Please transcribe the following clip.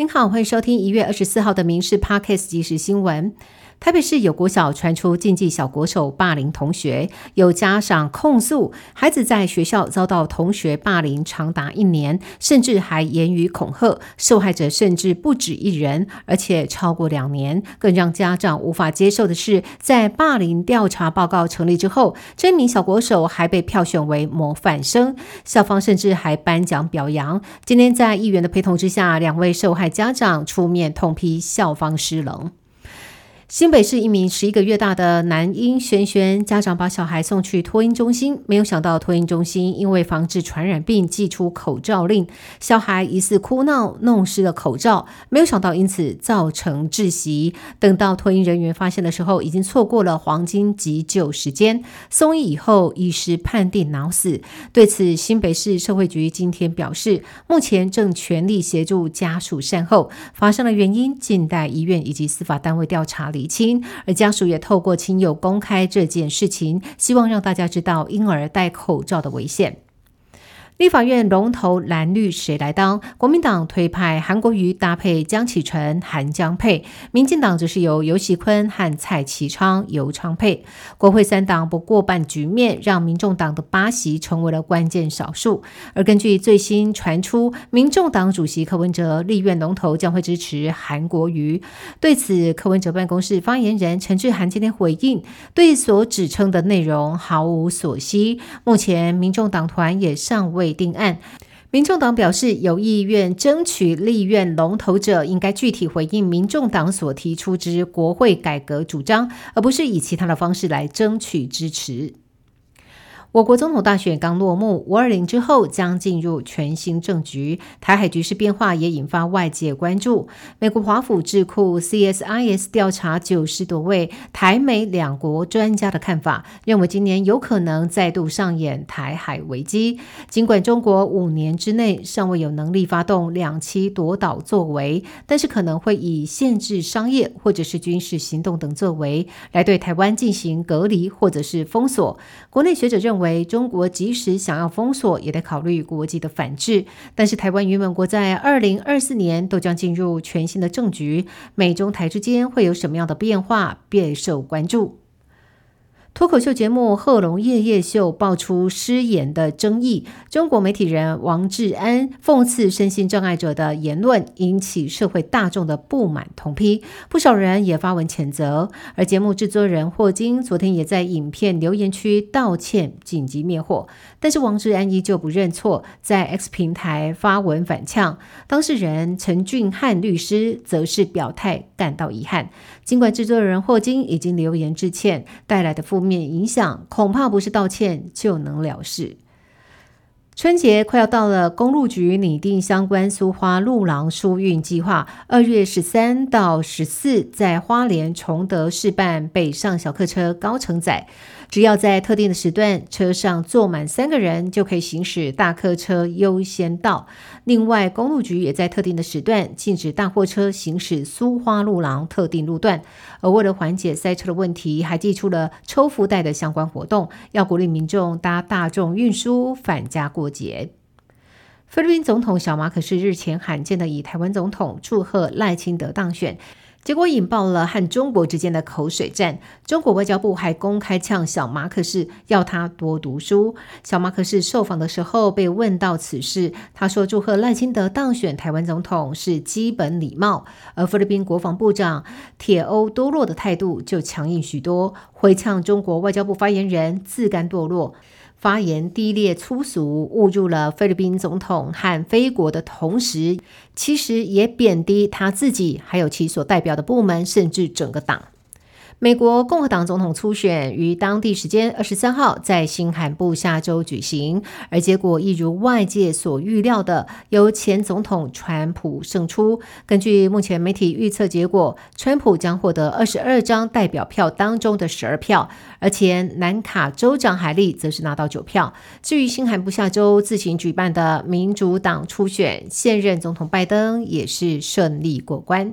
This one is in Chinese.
您好，欢迎收听一月二十四号的《民事 Podcast 即时新闻》。台北市有国小传出禁忌小国手霸凌同学，有家长控诉孩子在学校遭到同学霸凌长达一年，甚至还言语恐吓，受害者甚至不止一人，而且超过两年。更让家长无法接受的是，在霸凌调查报告成立之后，这名小国手还被票选为模范生，校方甚至还颁奖表扬。今天在议员的陪同之下，两位受害家长出面痛批校方失能。新北市一名十一个月大的男婴轩轩，家长把小孩送去托婴中心，没有想到托婴中心因为防治传染病，寄出口罩令，小孩疑似哭闹弄湿了口罩，没有想到因此造成窒息。等到托婴人员发现的时候，已经错过了黄金急救时间。送医以后，医师判定脑死。对此，新北市社会局今天表示，目前正全力协助家属善后，发生的原因，静待医院以及司法单位调查。厘清，而家属也透过亲友公开这件事情，希望让大家知道婴儿戴口罩的危险。立法院龙头蓝绿谁来当？国民党推派韩国瑜搭配江启臣、韩江配，民进党则是由尤喜坤和蔡其昌、尤昌配。国会三党不过半局面，让民众党的八席成为了关键少数。而根据最新传出，民众党主席柯文哲立院龙头将会支持韩国瑜。对此，柯文哲办公室发言人陈志涵今天回应，对所指称的内容毫无所悉。目前民众党团也尚未。定案，民众党表示有意愿争取立院龙头者，应该具体回应民众党所提出之国会改革主张，而不是以其他的方式来争取支持。我国总统大选刚落幕，五二零之后将进入全新政局，台海局势变化也引发外界关注。美国华府智库 CSIS 调查九十多位台美两国专家的看法，认为今年有可能再度上演台海危机。尽管中国五年之内尚未有能力发动两栖夺岛作为，但是可能会以限制商业或者是军事行动等作为来对台湾进行隔离或者是封锁。国内学者认为。为中国即使想要封锁，也得考虑国际的反制。但是台湾与美国在二零二四年都将进入全新的政局，美中台之间会有什么样的变化，备受关注。脱口秀节目《贺龙夜夜秀》爆出失言的争议，中国媒体人王志安讽刺身心障碍者的言论，引起社会大众的不满同批，不少人也发文谴责。而节目制作人霍金昨天也在影片留言区道歉，紧急灭火。但是王志安依旧不认错，在 X 平台发文反呛。当事人陈俊汉律师则是表态感到遗憾，尽管制作人霍金已经留言致歉，带来的负。面免影响恐怕不是道歉就能了事。春节快要到了，公路局拟定相关苏花路廊疏运计划，二月十三到十四在花莲崇德试办北上小客车高承载。只要在特定的时段，车上坐满三个人，就可以行驶大客车优先道。另外，公路局也在特定的时段禁止大货车行驶苏花路廊特定路段。而为了缓解塞车的问题，还寄出了抽福袋的相关活动，要鼓励民众搭大众运输返家过节。菲律宾总统小马可是日前罕见的以台湾总统祝贺赖清德当选。结果引爆了和中国之间的口水战。中国外交部还公开呛小马克士，要他多读书。小马克士受访的时候被问到此事，他说：“祝贺赖清德当选台湾总统是基本礼貌。”而菲律宾国防部长铁欧多洛的态度就强硬许多，回呛中国外交部发言人自甘堕落。发言低劣粗俗，误入了菲律宾总统和菲国的同时，其实也贬低他自己，还有其所代表的部门，甚至整个党。美国共和党总统初选于当地时间二十三号在新罕布下州举行，而结果一如外界所预料的，由前总统川普胜出。根据目前媒体预测结果，川普将获得二十二张代表票当中的十二票，而前南卡州长海利则是拿到九票。至于新罕布下州自行举办的民主党初选，现任总统拜登也是顺利过关。